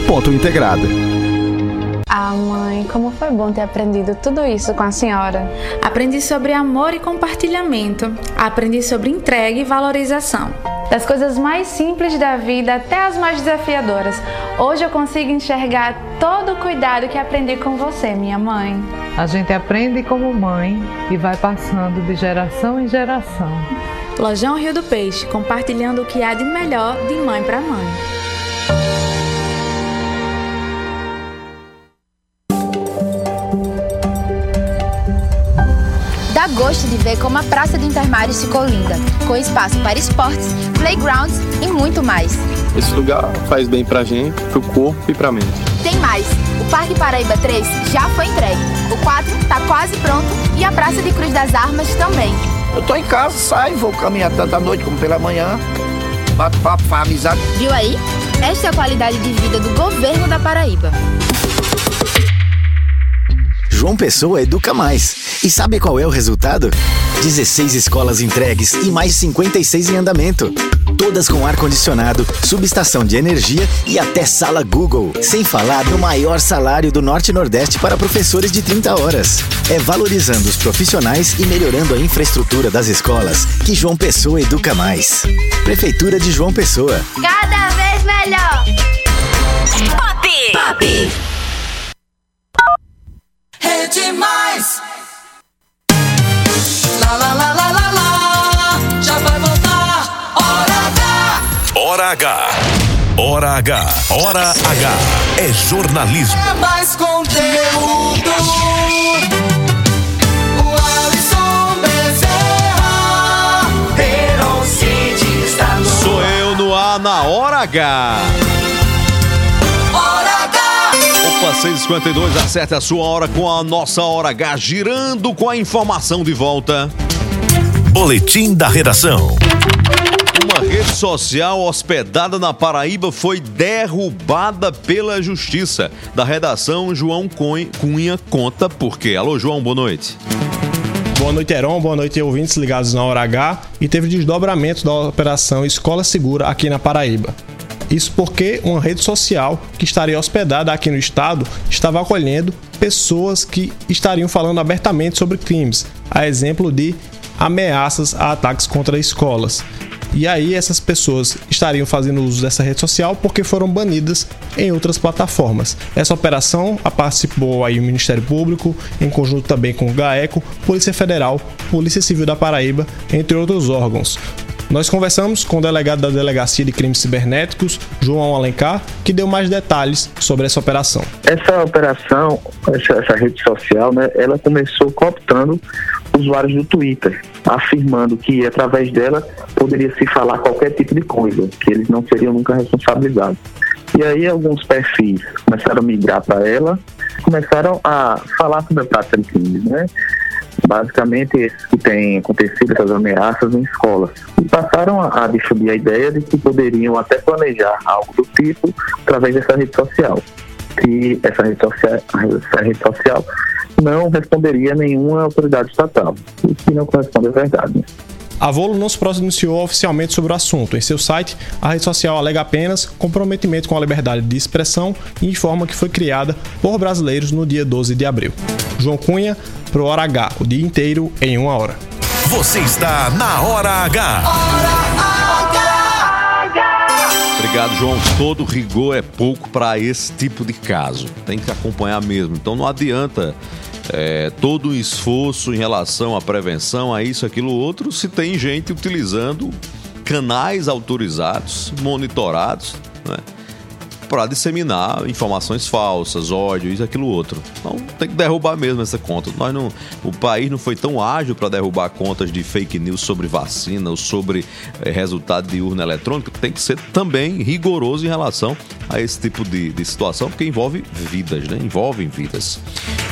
múltipla.integrada. Ah, mãe, como foi bom ter aprendido tudo isso com a senhora. Aprendi sobre amor e compartilhamento. Aprendi sobre entrega e valorização. Das coisas mais simples da vida até as mais desafiadoras. Hoje eu consigo enxergar todo o cuidado que aprendi com você, minha mãe. A gente aprende como mãe e vai passando de geração em geração. Lojão Rio do Peixe, compartilhando o que há de melhor de mãe para mãe. Gosto de ver como a Praça de Intermares ficou linda, com espaço para esportes, playgrounds e muito mais. Esse lugar faz bem pra gente, pro corpo e pra mente. Tem mais! O Parque Paraíba 3 já foi entregue, o 4 está quase pronto e a Praça de Cruz das Armas também. Eu tô em casa, saio, vou caminhar tanto à noite como pela manhã. Bato papo, amizade. Viu aí? Esta é a qualidade de vida do governo da Paraíba. João Pessoa educa mais. E sabe qual é o resultado? 16 escolas entregues e mais 56 em andamento. Todas com ar-condicionado, subestação de energia e até sala Google. Sem falar do maior salário do Norte e Nordeste para professores de 30 horas. É valorizando os profissionais e melhorando a infraestrutura das escolas que João Pessoa educa mais. Prefeitura de João Pessoa. Cada vez melhor. Pop! Pop! Rede Mais. Lá, lá, lá, lá, lá, lá. Já vai voltar. Hora H. Hora H. Hora H. Hora H. É jornalismo. É mais conteúdo. Sou eu no ar na Hora H. Opa, 6h52, acerte a sua hora com a nossa Hora H, girando com a informação de volta. Boletim da redação. Uma rede social hospedada na Paraíba foi derrubada pela justiça. Da redação, João Cunha Cunha conta por quê. Alô, João, boa noite. Boa noite, Heron. Boa noite, ouvintes ligados na Hora H. E teve desdobramento da operação Escola Segura aqui na Paraíba. Isso porque uma rede social que estaria hospedada aqui no estado estava acolhendo pessoas que estariam falando abertamente sobre crimes, a exemplo de ameaças a ataques contra escolas. E aí essas pessoas estariam fazendo uso dessa rede social porque foram banidas em outras plataformas. Essa operação participou aí o Ministério Público, em conjunto também com o GAECO, Polícia Federal, Polícia Civil da Paraíba, entre outros órgãos. Nós conversamos com o delegado da Delegacia de Crimes Cibernéticos, João Alencar, que deu mais detalhes sobre essa operação. Essa operação, essa, essa rede social, né, ela começou cooptando usuários do Twitter, afirmando que através dela poderia se falar qualquer tipo de coisa, que eles não seriam nunca responsabilizados. E aí alguns perfis começaram a migrar para ela, começaram a falar sobre a prática de crimes, né? Basicamente, esses que têm acontecido essas ameaças em escolas. E passaram a, a difundir a ideia de que poderiam até planejar algo do tipo através dessa rede social. Se essa rede social, essa rede social não responderia a nenhuma autoridade estatal, o que não corresponde à verdade. A Volo não se pronunciou oficialmente sobre o assunto. Em seu site, a rede social alega apenas comprometimento com a liberdade de expressão e informa que foi criada por brasileiros no dia 12 de abril. João Cunha, pro Hora H, o dia inteiro em uma hora. Você está na Hora H. Obrigado, João. Todo rigor é pouco para esse tipo de caso. Tem que acompanhar mesmo. Então não adianta é, todo o esforço em relação à prevenção, a isso, aquilo, outro, se tem gente utilizando canais autorizados, monitorados, né, para disseminar informações falsas, ódio, isso, aquilo, outro. Então tem que derrubar mesmo essa conta. Nós não, o país não foi tão ágil para derrubar contas de fake news sobre vacina ou sobre eh, resultado de urna eletrônica. Tem que ser também rigoroso em relação a esse tipo de, de situação, porque envolve vidas, né? Envolvem vidas.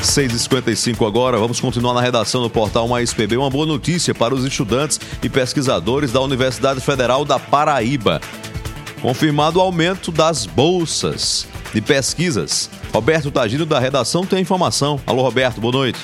6h55 agora, vamos continuar na redação do portal Mais PB. Uma boa notícia para os estudantes e pesquisadores da Universidade Federal da Paraíba. Confirmado o aumento das bolsas de pesquisas. Roberto Tagino, da redação, tem a informação. Alô, Roberto, boa noite.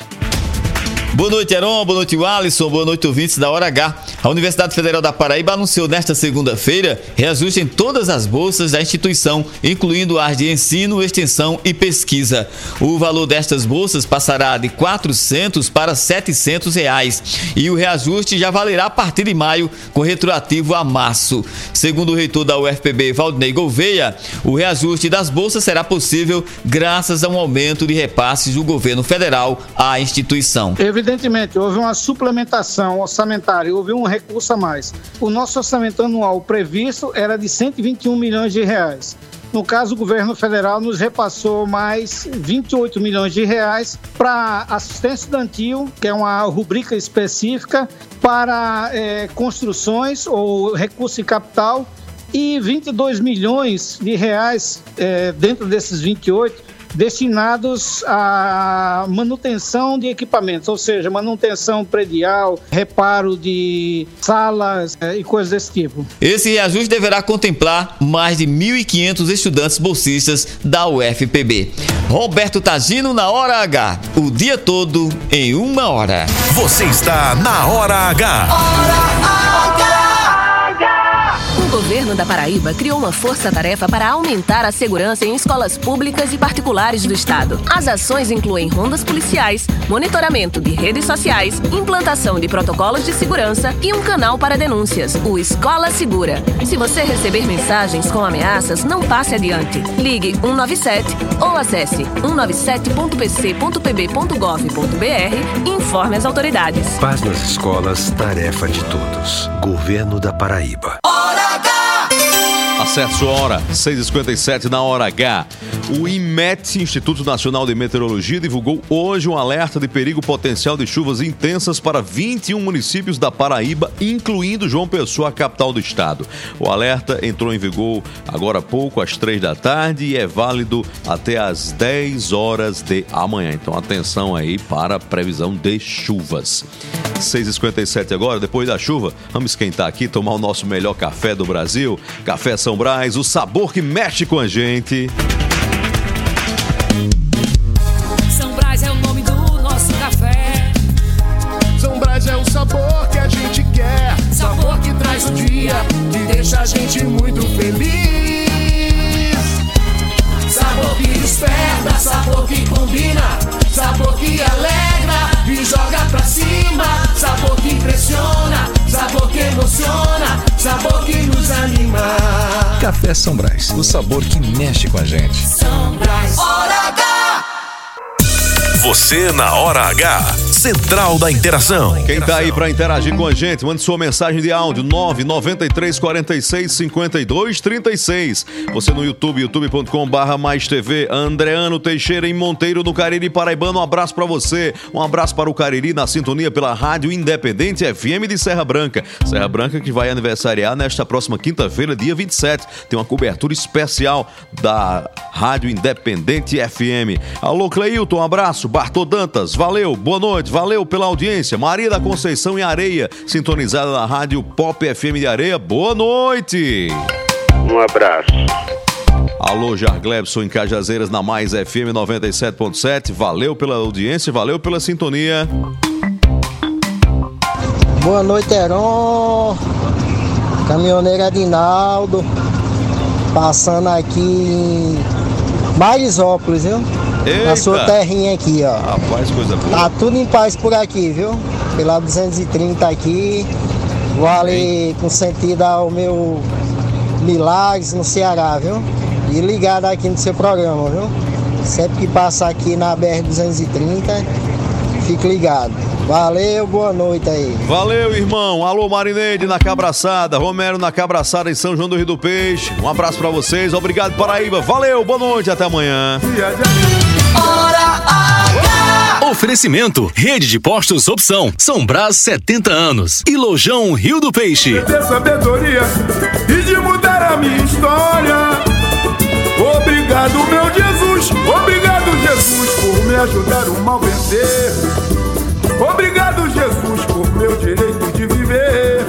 Boa noite, Heron. Boa noite, Alisson. Boa noite, ouvintes da Hora H. A Universidade Federal da Paraíba anunciou nesta segunda-feira reajuste em todas as bolsas da instituição, incluindo as de ensino, extensão e pesquisa. O valor destas bolsas passará de 400 para 700 reais e o reajuste já valerá a partir de maio, com retroativo a março. Segundo o reitor da UFPB, Valdinei Gouveia, o reajuste das bolsas será possível graças a um aumento de repasses do governo federal à instituição. Evidentemente, houve uma suplementação orçamentária, houve um recurso a mais. O nosso orçamento anual previsto era de 121 milhões de reais. No caso, o governo federal nos repassou mais 28 milhões de reais para assistência estudantil, que é uma rubrica específica, para eh, construções ou recurso em capital, e 22 milhões de reais eh, dentro desses 28 destinados à manutenção de equipamentos, ou seja, manutenção predial, reparo de salas eh, e coisas desse tipo. Esse reajuste deverá contemplar mais de 1.500 estudantes bolsistas da UFPB. Roberto Tagino na Hora H. O dia todo em uma hora. Você está na Hora H. O governo da Paraíba criou uma força-tarefa para aumentar a segurança em escolas públicas e particulares do estado. As ações incluem rondas policiais, monitoramento de redes sociais, implantação de protocolos de segurança e um canal para denúncias, o Escola Segura. Se você receber mensagens com ameaças, não passe adiante. Ligue 197 ou acesse 197.pc.pb.gov.br e informe as autoridades. Paz nas escolas, tarefa de todos. Governo da Paraíba. Sua hora, 6h57 na hora H. O IMET, Instituto Nacional de Meteorologia, divulgou hoje um alerta de perigo potencial de chuvas intensas para 21 municípios da Paraíba, incluindo João Pessoa, capital do estado. O alerta entrou em vigor agora há pouco, às 3 da tarde, e é válido até às 10 horas de amanhã. Então, atenção aí para a previsão de chuvas. 6h57 agora, depois da chuva, vamos esquentar aqui, tomar o nosso melhor café do Brasil. Café São O sabor que mexe com a gente. Café São Brás, o sabor que mexe com a gente. São Brás. Hora H! Você na Hora H. Central da Interação. Quem tá aí para interagir com a gente, mande sua mensagem de áudio 993 46 52 36. Você no YouTube, youtube.com/barra mais TV. Andreano Teixeira em Monteiro, no Cariri Paraibano. Um abraço para você. Um abraço para o Cariri na sintonia pela Rádio Independente FM de Serra Branca. Serra Branca que vai aniversariar nesta próxima quinta-feira, dia 27. Tem uma cobertura especial da Rádio Independente FM. Alô, Cleilton, um abraço. Bartô Dantas, valeu, boa noite, valeu pela audiência. Maria da Conceição em Areia, sintonizada na Rádio Pop FM de Areia, boa noite. Um abraço. Alô, Jarglebson em Cajazeiras na Mais FM 97.7, valeu pela audiência, valeu pela sintonia. Boa noite, Heron. Caminhoneiro Adinaldo. Passando aqui em Marisópolis, viu? Na sua terrinha aqui, ó. Rapaz, coisa boa. Tá tudo em paz por aqui, viu? Pela 230 aqui. Vou ali com sentido ao meu Milagres no Ceará, viu? E ligado aqui no seu programa, viu? Sempre que passa aqui na BR-230, fique ligado. Valeu, boa noite aí. Valeu, irmão. Alô, Marineide na Cabraçada, Romero na Cabraçada em São João do Rio do Peixe. Um abraço pra vocês. Obrigado, Paraíba. Valeu, boa noite, até amanhã. Hora H! Oferecimento: Rede de Postos Opção, São Brás 70 anos e Lojão Rio do Peixe. ter sabedoria e de mudar a minha história. Obrigado, meu Jesus, obrigado, Jesus, por me ajudar o mal vencer. Obrigado, Jesus, por meu direito de viver.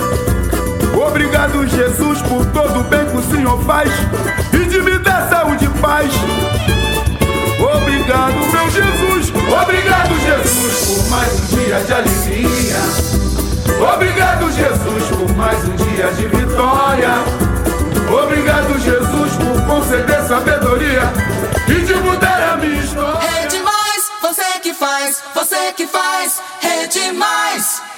Obrigado, Jesus, por todo o bem que o Senhor faz dia de alegria. Obrigado, Jesus, por mais um dia de vitória. Obrigado, Jesus, por conceder sabedoria e de mudar a minha história. Rede Mais, você que faz, você que faz, Rede Mais.